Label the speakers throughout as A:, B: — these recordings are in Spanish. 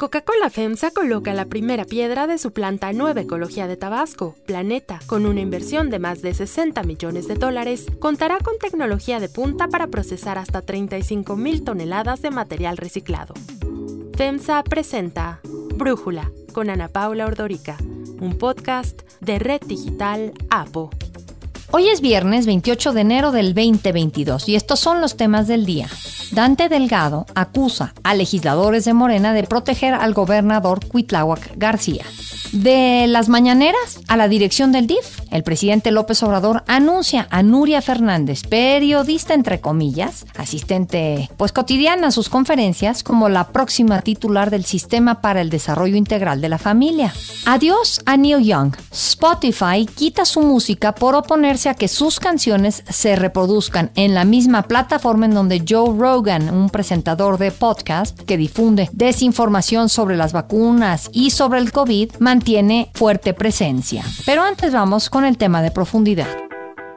A: Coca-Cola FEMSA coloca la primera piedra de su planta Nueva Ecología de Tabasco, Planeta, con una inversión de más de 60 millones de dólares, contará con tecnología de punta para procesar hasta 35 mil toneladas de material reciclado. FEMSA presenta Brújula con Ana Paula Ordorica, un podcast de Red Digital APO.
B: Hoy es viernes 28 de enero del 2022 y estos son los temas del día. Dante Delgado acusa a legisladores de Morena de proteger al gobernador Cuitláhuac García. De las mañaneras a la dirección del DIF, el presidente López Obrador anuncia a Nuria Fernández, periodista entre comillas, asistente pues cotidiana a sus conferencias, como la próxima titular del Sistema para el Desarrollo Integral de la Familia. Adiós a Neil Young. Spotify quita su música por oponerse que sus canciones se reproduzcan en la misma plataforma en donde Joe Rogan, un presentador de podcast que difunde desinformación sobre las vacunas y sobre el COVID, tiene fuerte presencia. Pero antes vamos con el tema de profundidad.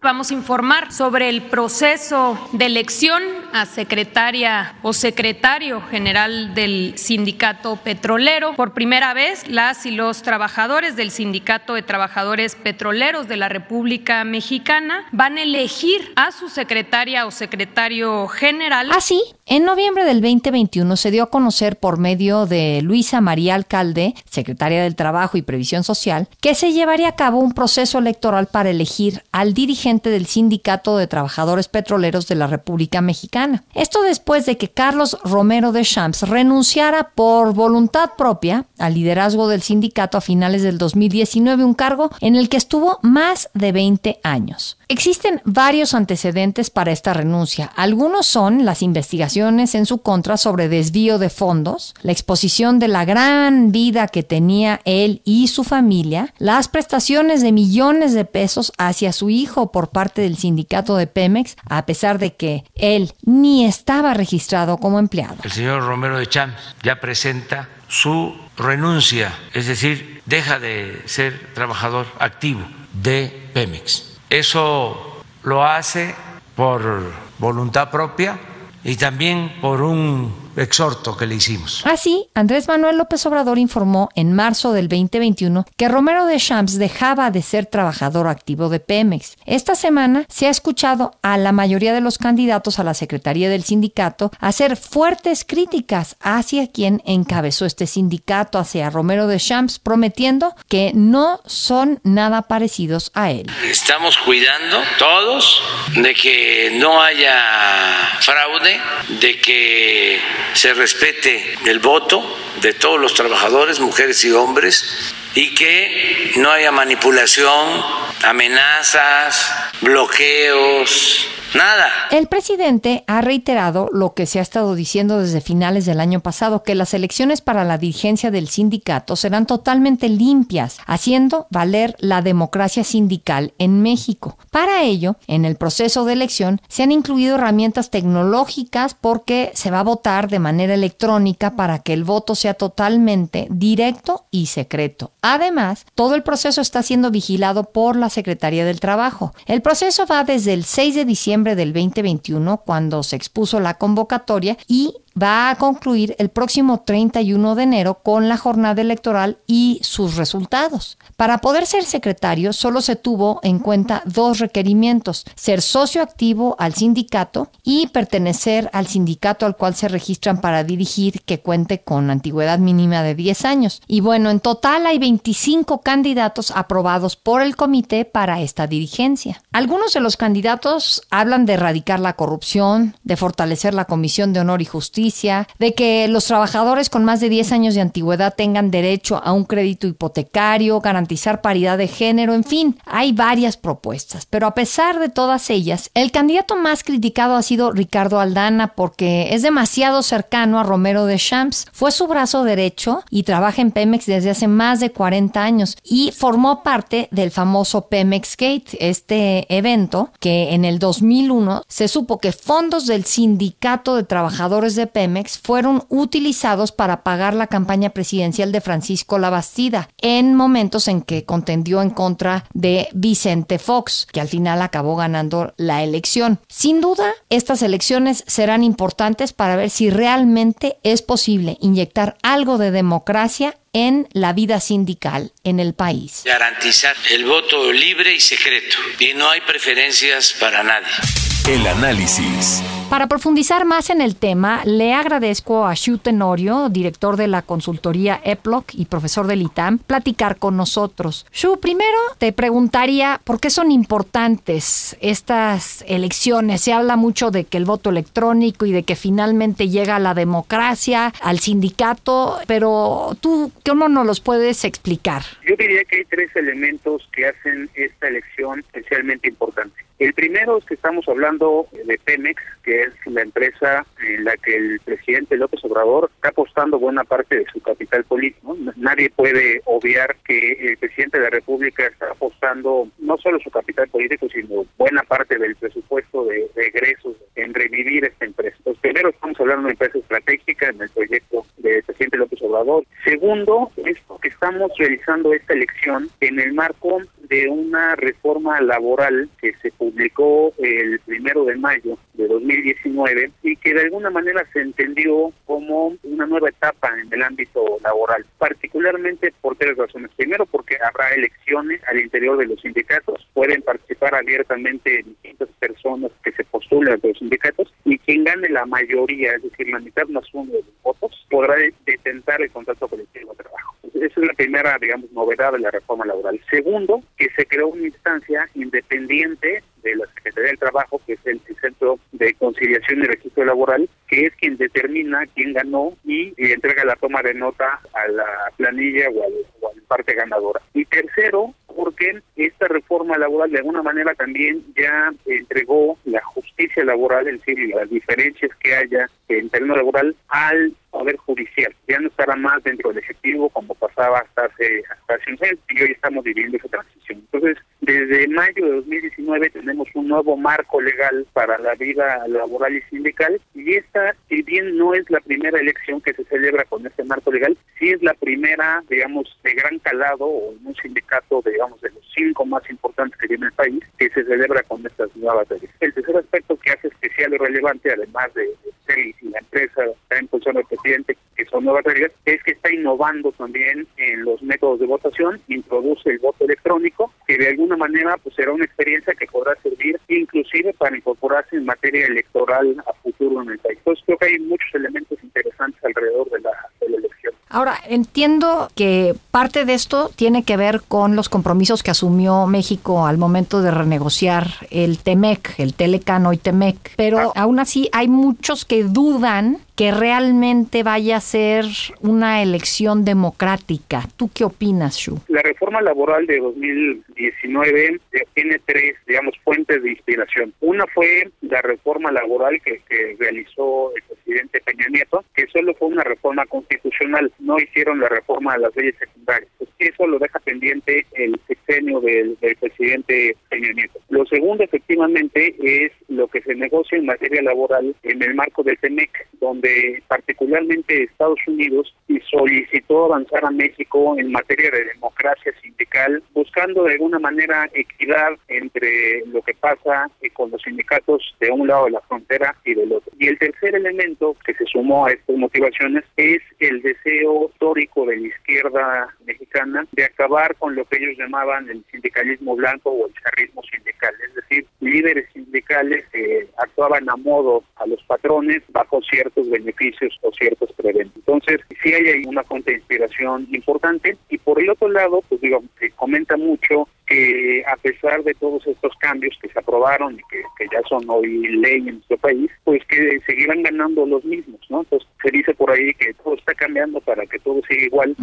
C: Vamos a informar sobre el proceso de elección a secretaria o secretario general del sindicato petrolero. Por primera vez, las y los trabajadores del sindicato de trabajadores petroleros de la República Mexicana van a elegir a su secretaria o secretario general.
B: Así, en noviembre del 2021 se dio a conocer por medio de Luisa María Alcalde, secretaria del Trabajo y Previsión Social, que se llevaría a cabo un proceso electoral para elegir al dirigente del Sindicato de Trabajadores Petroleros de la República Mexicana. Esto después de que Carlos Romero de Champs renunciara por voluntad propia al liderazgo del sindicato a finales del 2019, un cargo en el que estuvo más de 20 años. Existen varios antecedentes para esta renuncia. Algunos son las investigaciones en su contra sobre desvío de fondos, la exposición de la gran vida que tenía él y su familia, las prestaciones de millones de pesos hacia su hijo por parte del sindicato de Pemex, a pesar de que él ni estaba registrado como empleado.
D: El señor Romero de Champs ya presenta su renuncia, es decir, deja de ser trabajador activo de Pemex. Eso lo hace por voluntad propia y también por un exhorto que le hicimos.
B: Así, Andrés Manuel López Obrador informó en marzo del 2021 que Romero de Champs dejaba de ser trabajador activo de Pemex. Esta semana se ha escuchado a la mayoría de los candidatos a la Secretaría del sindicato hacer fuertes críticas hacia quien encabezó este sindicato, hacia Romero de Champs, prometiendo que no son nada parecidos a él.
D: Estamos cuidando todos de que no haya fraude, de que se respete el voto de todos los trabajadores, mujeres y hombres, y que no haya manipulación, amenazas, bloqueos, Nada.
B: El presidente ha reiterado lo que se ha estado diciendo desde finales del año pasado, que las elecciones para la dirigencia del sindicato serán totalmente limpias, haciendo valer la democracia sindical en México. Para ello, en el proceso de elección se han incluido herramientas tecnológicas porque se va a votar de manera electrónica para que el voto sea totalmente directo y secreto. Además, todo el proceso está siendo vigilado por la Secretaría del Trabajo. El proceso va desde el 6 de diciembre del 2021 cuando se expuso la convocatoria y va a concluir el próximo 31 de enero con la jornada electoral y sus resultados. Para poder ser secretario solo se tuvo en cuenta dos requerimientos, ser socio activo al sindicato y pertenecer al sindicato al cual se registran para dirigir que cuente con antigüedad mínima de 10 años. Y bueno, en total hay 25 candidatos aprobados por el comité para esta dirigencia. Algunos de los candidatos hablan de erradicar la corrupción, de fortalecer la Comisión de Honor y Justicia, de que los trabajadores con más de 10 años de antigüedad tengan derecho a un crédito hipotecario, garantizar paridad de género, en fin, hay varias propuestas. Pero a pesar de todas ellas, el candidato más criticado ha sido Ricardo Aldana porque es demasiado cercano a Romero de Champs. Fue su brazo derecho y trabaja en Pemex desde hace más de 40 años y formó parte del famoso Pemex Gate, este evento que en el 2001 se supo que fondos del sindicato de trabajadores de Pemex Pemex fueron utilizados para pagar la campaña presidencial de Francisco Labastida en momentos en que contendió en contra de Vicente Fox, que al final acabó ganando la elección. Sin duda, estas elecciones serán importantes para ver si realmente es posible inyectar algo de democracia en la vida sindical en el país.
D: Garantizar el voto libre y secreto y no hay preferencias para nadie.
E: El análisis.
B: Para profundizar más en el tema, le agradezco a Shu Tenorio, director de la consultoría EPLOC y profesor del ITAM, platicar con nosotros. Shu, primero te preguntaría por qué son importantes estas elecciones. Se habla mucho de que el voto electrónico y de que finalmente llega la democracia, al sindicato, pero tú, ¿cómo nos los puedes explicar?
F: Yo diría que hay tres elementos que hacen esta elección especialmente importante. El primero es que estamos hablando de Pemex, que es la empresa en la que el presidente López Obrador está apostando buena parte de su capital político. Nadie puede obviar que el presidente de la República está apostando no solo su capital político, sino buena parte del presupuesto de, egresos en revivir esta empresa. Entonces, primero estamos hablando de una empresa estratégica en el proyecto del presidente López Obrador. Segundo, es que estamos realizando esta elección en el marco de una reforma laboral que se publicó el primero de mayo de 2019 y que de alguna manera se entendió como una nueva etapa en el ámbito laboral, particularmente por tres razones. Primero, porque habrá elecciones al interior de los sindicatos, pueden participar abiertamente distintas personas que se postulan a los sindicatos y quien gane la mayoría, es decir, la mitad más uno de los votos, podrá detentar el contrato colectivo de trabajo. Esa es la primera, digamos, novedad de la reforma laboral. Segundo, que se creó una instancia independiente de la Secretaría del Trabajo, que es el, Centro de Conciliación y Registro Laboral, que es quien determina quién ganó y, entrega la toma de nota a la planilla o, a la parte ganadora. Y tercero, porque esta reforma laboral de alguna manera también ya entregó la justicia laboral, es decir, las diferencias que haya en terreno laboral al poder judicial. Ya no estará más dentro del Ejecutivo como pasaba hasta hace, hasta hace un año y hoy estamos viviendo esa transición. Entonces, desde mayo de 2019 tenemos un nuevo marco legal para la vida laboral y sindical y esta, si bien no es la primera elección que se celebra con este marco legal, sí es la primera, digamos, de gran calado o en un sindicato, digamos, de los cinco más importantes que tiene el país, que se celebra con estas nuevas leyes. El tercer aspecto que hace especial y relevante, además de, ser y la empresa está impulsando el presidente, que son nuevas reglas, es que está innovando también en los métodos de votación, introduce el voto electrónico, que de alguna manera pues será una experiencia que podrá servir inclusive para incorporarse en materia electoral a futuro en el país. Entonces creo que hay muchos elementos interesantes alrededor de la.
B: Ahora, entiendo que parte de esto tiene que ver con los compromisos que asumió México al momento de renegociar el TEMEC, el Telecano y TEMEC, pero ah. aún así hay muchos que dudan que realmente vaya a ser una elección democrática. ¿Tú qué opinas, Shu?
F: La reforma laboral de 2019 tiene tres, digamos, fuentes de inspiración. Una fue la reforma laboral que, realizó el presidente Peña Nieto, que solo fue una reforma constitucional, no hicieron la reforma de las leyes secundarias. Pues eso lo deja pendiente el sexenio del, del presidente Peña Nieto. Lo segundo, efectivamente, es lo que se negocia en materia laboral en el marco del TEMEC, donde particularmente Estados Unidos y solicitó avanzar a México en materia de democracia sindical, buscando de alguna manera equidad entre lo que pasa eh, con los sindicatos de un lado de la frontera y del otro. Y el tercer elemento que se sumó a estas motivaciones es el deseo histórico de la izquierda mexicana de acabar con lo que ellos llamaban el sindicalismo blanco o el charrismo sindical, es decir, líderes sindicales que actuaban a modo a los patrones bajo ciertos beneficios o ciertos preventos. Entonces, sí hay ahí una fuente de inspiración importante y por el otro lado, pues digo, se comenta mucho que a pesar de todos estos cambios que se aprobaron y que, ya son hoy ley en nuestro país, pues que seguirán ganando los mismos, ¿no? Entonces se dice por ahí que todo está cambiando para que todo siga igual.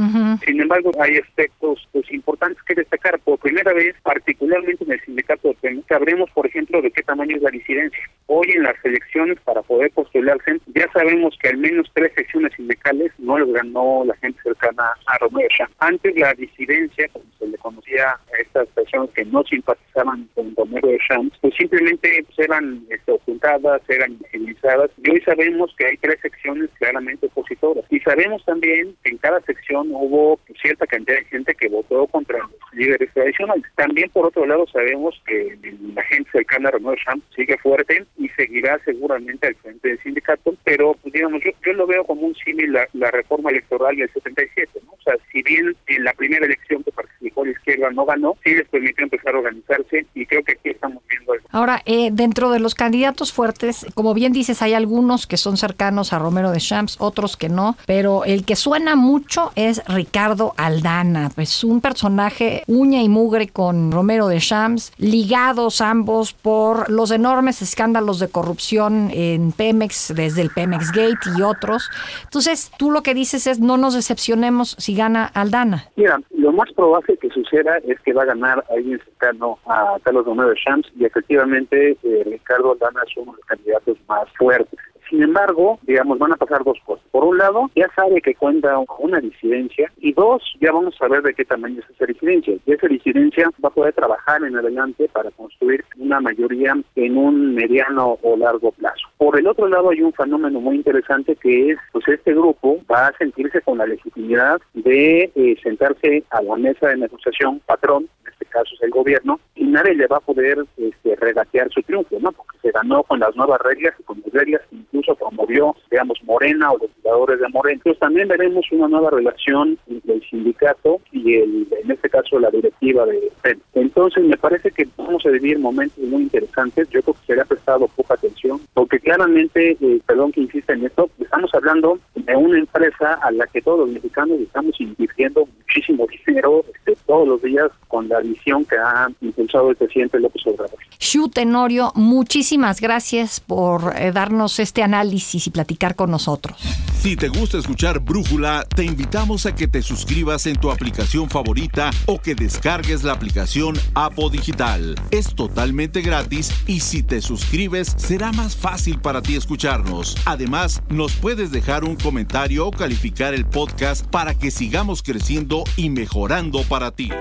F: Sin embargo, hay aspectos pues importantes que destacar. Por primera vez, particularmente en el sindicato de sabremos, por ejemplo, de qué tamaño es la disidencia. Hoy en las elecciones para poder postularse, ya sabemos que al menos tres secciones sindicales no los ganó la gente cercana a Romero. Antes la disidencia, como se le conocía a estas personas que no simpatizaban con Romero de Champs, pues simplemente pues, eran este, ocultadas, eran invisibilizadas. Y hoy sabemos que hay tres secciones claramente opositoras. Y sabemos también que en cada sección hubo cierta cantidad de gente que votó contra los líderes tradicionales. También, por otro lado, sabemos que la gente cercana a Romero Champs sigue fuerte y seguirá seguramente al frente del sindicato, pero pues, digamos, yo, yo lo veo como un símil la, la reforma electoral del 77, ¿no? O sea, si bien en la primera elección que participó la izquierda no ganó, sí les permitió empezar a organizarse y creo que aquí estamos
B: Ahora, eh, dentro de los candidatos fuertes, como bien dices, hay algunos que son cercanos a Romero de Champs, otros que no, pero el que suena mucho es Ricardo Aldana, pues un personaje uña y mugre con Romero de Champs, ligados ambos por los enormes escándalos de corrupción en Pemex, desde el Pemex Gate y otros. Entonces, tú lo que dices es no nos decepcionemos si gana Aldana.
F: Mira, lo más probable que suceda es que va a ganar alguien cercano a Carlos Romero de Champs y efectivamente eh, Ricardo Aldana es uno de los candidatos más fuertes. Sin embargo, digamos, van a pasar dos cosas. Por un lado, ya sabe que cuenta una disidencia y dos, ya vamos a ver de qué tamaño es esa disidencia. Y esa disidencia va a poder trabajar en adelante para construir una mayoría en un mediano o largo plazo. Por el otro lado, hay un fenómeno muy interesante que es, pues este grupo va a sentirse con la legitimidad de eh, sentarse a la mesa de negociación patrón, en caso es el gobierno, y nadie le va a poder este, regatear su triunfo, ¿no? Porque se ganó con las nuevas reglas y con las reglas que incluso promovió, digamos, Morena o los jugadores de Morena. Entonces también veremos una nueva relación entre el sindicato y el, en este caso la directiva de PEN. Entonces me parece que vamos a vivir momentos muy interesantes. Yo creo que se le ha prestado poca atención, porque claramente, eh, perdón que insista en esto, estamos hablando de una empresa a la que todos los mexicanos estamos invirtiendo muchísimo dinero este, todos los días con la visión que ha impulsado el presidente López Obrador.
B: Shu Tenorio, muchísimas gracias por eh, darnos este análisis y platicar con nosotros.
E: Si te gusta escuchar Brújula, te invitamos a que te suscribas en tu aplicación favorita o que descargues la aplicación Apo Digital. Es totalmente gratis y si te suscribes será más fácil para ti escucharnos. Además, nos puedes dejar un comentario o calificar el podcast para que sigamos creciendo y mejorando para ti.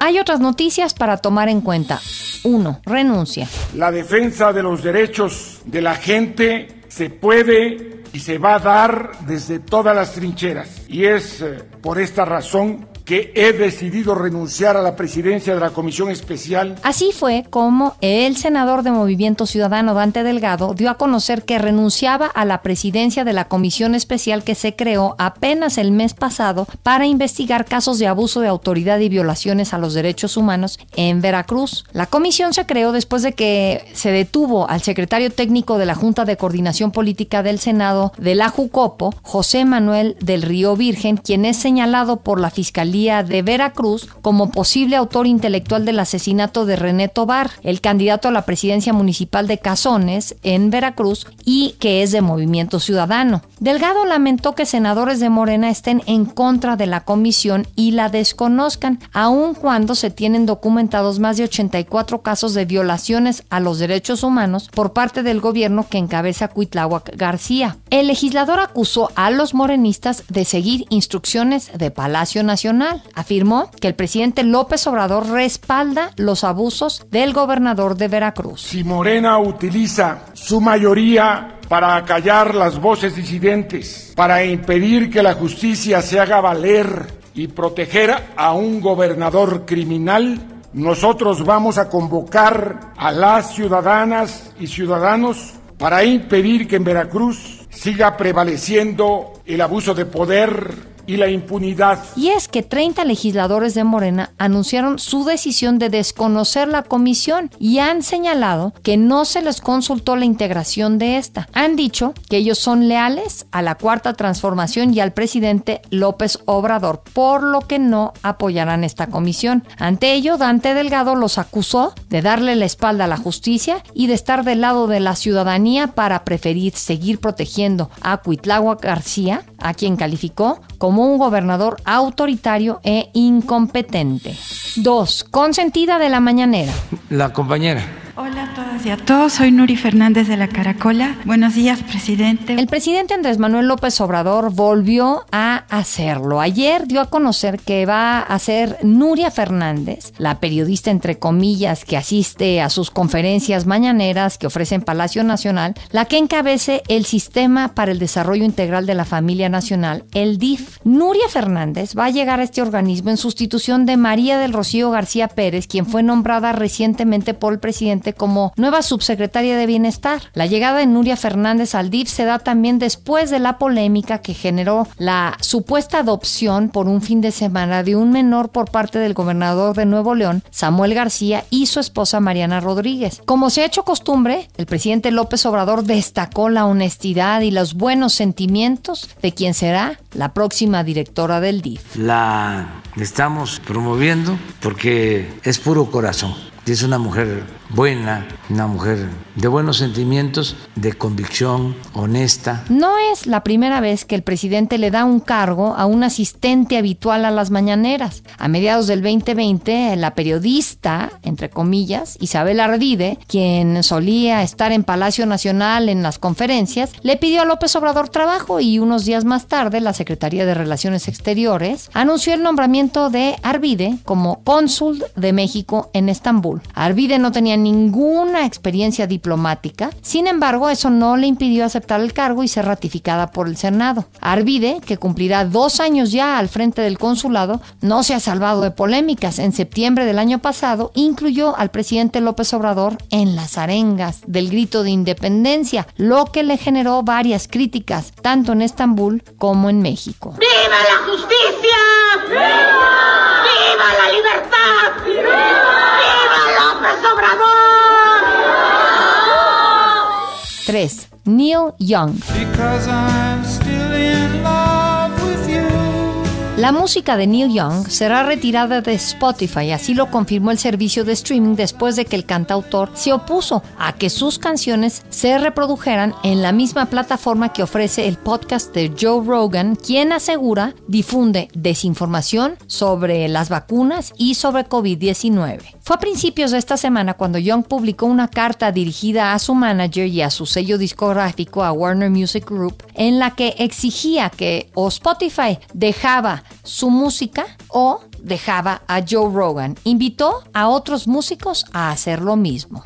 B: Hay otras noticias para tomar en cuenta. 1. Renuncia.
G: La defensa de los derechos de la gente se puede y se va a dar desde todas las trincheras. Y es eh, por esta razón que he decidido renunciar a la presidencia de la Comisión Especial.
B: Así fue como el senador de Movimiento Ciudadano Dante Delgado dio a conocer que renunciaba a la presidencia de la Comisión Especial que se creó apenas el mes pasado para investigar casos de abuso de autoridad y violaciones a los derechos humanos en Veracruz. La comisión se creó después de que se detuvo al secretario técnico de la Junta de Coordinación Política del Senado de la Jucopo, José Manuel del Río Virgen, quien es señalado por la Fiscalía de Veracruz como posible autor intelectual del asesinato de René Tobar, el candidato a la presidencia municipal de Cazones en Veracruz y que es de Movimiento Ciudadano. Delgado lamentó que senadores de Morena estén en contra de la comisión y la desconozcan, aun cuando se tienen documentados más de 84 casos de violaciones a los derechos humanos por parte del gobierno que encabeza Cuitláhuac García. El legislador acusó a los morenistas de seguir instrucciones de Palacio Nacional Afirmó que el presidente López Obrador respalda los abusos del gobernador de Veracruz.
G: Si Morena utiliza su mayoría para acallar las voces disidentes, para impedir que la justicia se haga valer y proteger a un gobernador criminal, nosotros vamos a convocar a las ciudadanas y ciudadanos para impedir que en Veracruz siga prevaleciendo el abuso de poder y la impunidad.
B: Y es que 30 legisladores de Morena anunciaron su decisión de desconocer la comisión y han señalado que no se les consultó la integración de esta. Han dicho que ellos son leales a la cuarta transformación y al presidente López Obrador, por lo que no apoyarán esta comisión. Ante ello, Dante Delgado los acusó de darle la espalda a la justicia y de estar del lado de la ciudadanía para preferir seguir protegiendo a Cuitláhuac García, a quien calificó como un gobernador autoritario e incompetente. 2. Consentida de la mañanera.
H: La compañera Hola a todas y a todos, soy Nuri Fernández de la Caracola. Buenos días, presidente.
B: El presidente Andrés Manuel López Obrador volvió a hacerlo. Ayer dio a conocer que va a ser Nuria Fernández, la periodista entre comillas que asiste a sus conferencias mañaneras que ofrece en Palacio Nacional, la que encabece el Sistema para el Desarrollo Integral de la Familia Nacional, el DIF. Nuria Fernández va a llegar a este organismo en sustitución de María del Rocío García Pérez, quien fue nombrada recientemente por el presidente como nueva subsecretaria de Bienestar. La llegada de Nuria Fernández al DIF se da también después de la polémica que generó la supuesta adopción por un fin de semana de un menor por parte del gobernador de Nuevo León, Samuel García, y su esposa Mariana Rodríguez. Como se ha hecho costumbre, el presidente López Obrador destacó la honestidad y los buenos sentimientos de quien será la próxima directora del DIF.
D: La estamos promoviendo porque es puro corazón es una mujer buena, una mujer de buenos sentimientos, de convicción, honesta.
B: No es la primera vez que el presidente le da un cargo a un asistente habitual a las mañaneras. A mediados del 2020, la periodista, entre comillas, Isabel Ardide, quien solía estar en Palacio Nacional en las conferencias, le pidió a López Obrador trabajo y unos días más tarde la Secretaría de Relaciones Exteriores anunció el nombramiento de Arvide como cónsul de México en Estambul. Arvide no tenía ninguna experiencia diplomática, sin embargo eso no le impidió aceptar el cargo y ser ratificada por el Senado. Arvide, que cumplirá dos años ya al frente del consulado, no se ha salvado de polémicas. En septiembre del año pasado incluyó al presidente López Obrador en las arengas del grito de independencia, lo que le generó varias críticas, tanto en Estambul como en México.
I: ¡Viva la justicia! ¡Viva! ¡Viva la libertad! ¡Viva López Obrador!
B: 3. Neil Young. La música de Neil Young será retirada de Spotify, así lo confirmó el servicio de streaming después de que el cantautor se opuso a que sus canciones se reprodujeran en la misma plataforma que ofrece el podcast de Joe Rogan, quien asegura difunde desinformación sobre las vacunas y sobre COVID-19. Fue a principios de esta semana cuando Young publicó una carta dirigida a su manager y a su sello discográfico, a Warner Music Group, en la que exigía que o Spotify dejaba su música o dejaba a Joe Rogan. Invitó a otros músicos a hacer lo mismo.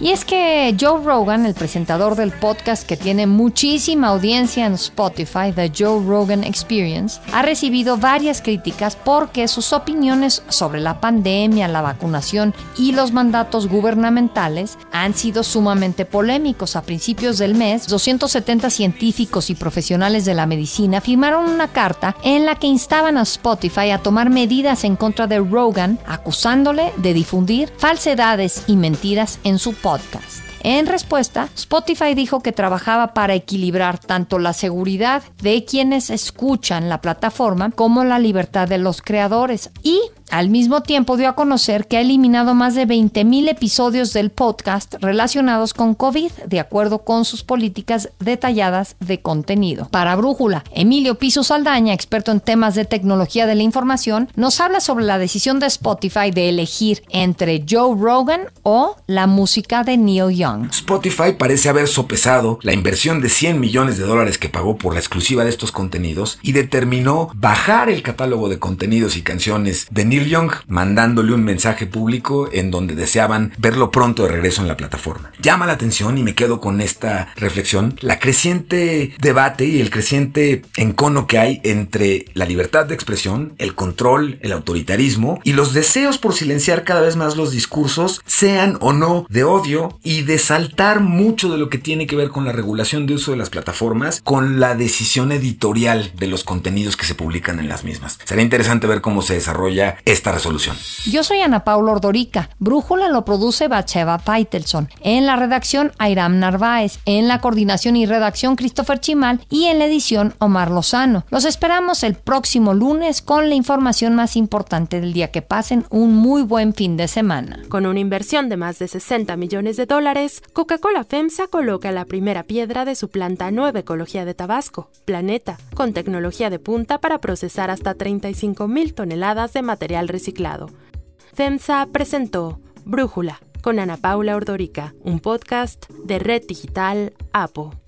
B: Y es que Joe Rogan, el presentador del podcast que tiene muchísima audiencia en Spotify, The Joe Rogan Experience, ha recibido varias críticas porque sus opiniones sobre la pandemia, la vacunación y los mandatos gubernamentales han sido sumamente polémicos. A principios del mes, 270 científicos y profesionales de la medicina firmaron una carta en la que instaban a Spotify a tomar medidas en contra de Rogan, acusándole de difundir falsedades y mentiras en su podcast podcast. En respuesta, Spotify dijo que trabajaba para equilibrar tanto la seguridad de quienes escuchan la plataforma como la libertad de los creadores y al mismo tiempo dio a conocer que ha eliminado más de 20.000 episodios del podcast relacionados con COVID, de acuerdo con sus políticas detalladas de contenido. Para Brújula, Emilio Piso Saldaña, experto en temas de tecnología de la información, nos habla sobre la decisión de Spotify de elegir entre Joe Rogan o la música de Neil Young.
J: Spotify parece haber sopesado la inversión de 100 millones de dólares que pagó por la exclusiva de estos contenidos y determinó bajar el catálogo de contenidos y canciones de Neil Young, mandándole un mensaje público en donde deseaban verlo pronto de regreso en la plataforma. Llama la atención y me quedo con esta reflexión, la creciente debate y el creciente encono que hay entre la libertad de expresión, el control, el autoritarismo y los deseos por silenciar cada vez más los discursos, sean o no de odio y de saltar mucho de lo que tiene que ver con la regulación de uso de las plataformas, con la decisión editorial de los contenidos que se publican en las mismas. Será interesante ver cómo se desarrolla esta resolución.
B: Yo soy Ana Paula Ordorica. Brújula lo produce Bacheva Paitelson. En la redacción, Airam Narváez. En la coordinación y redacción, Christopher Chimal. Y en la edición, Omar Lozano. Los esperamos el próximo lunes con la información más importante del día. Que pasen un muy buen fin de semana.
A: Con una inversión de más de 60 millones de dólares, Coca-Cola FEMSA coloca la primera piedra de su planta Nueva Ecología de Tabasco, Planeta, con tecnología de punta para procesar hasta 35 mil toneladas de material reciclado. FEMSA presentó Brújula con Ana Paula Ordorica, un podcast de Red Digital APO.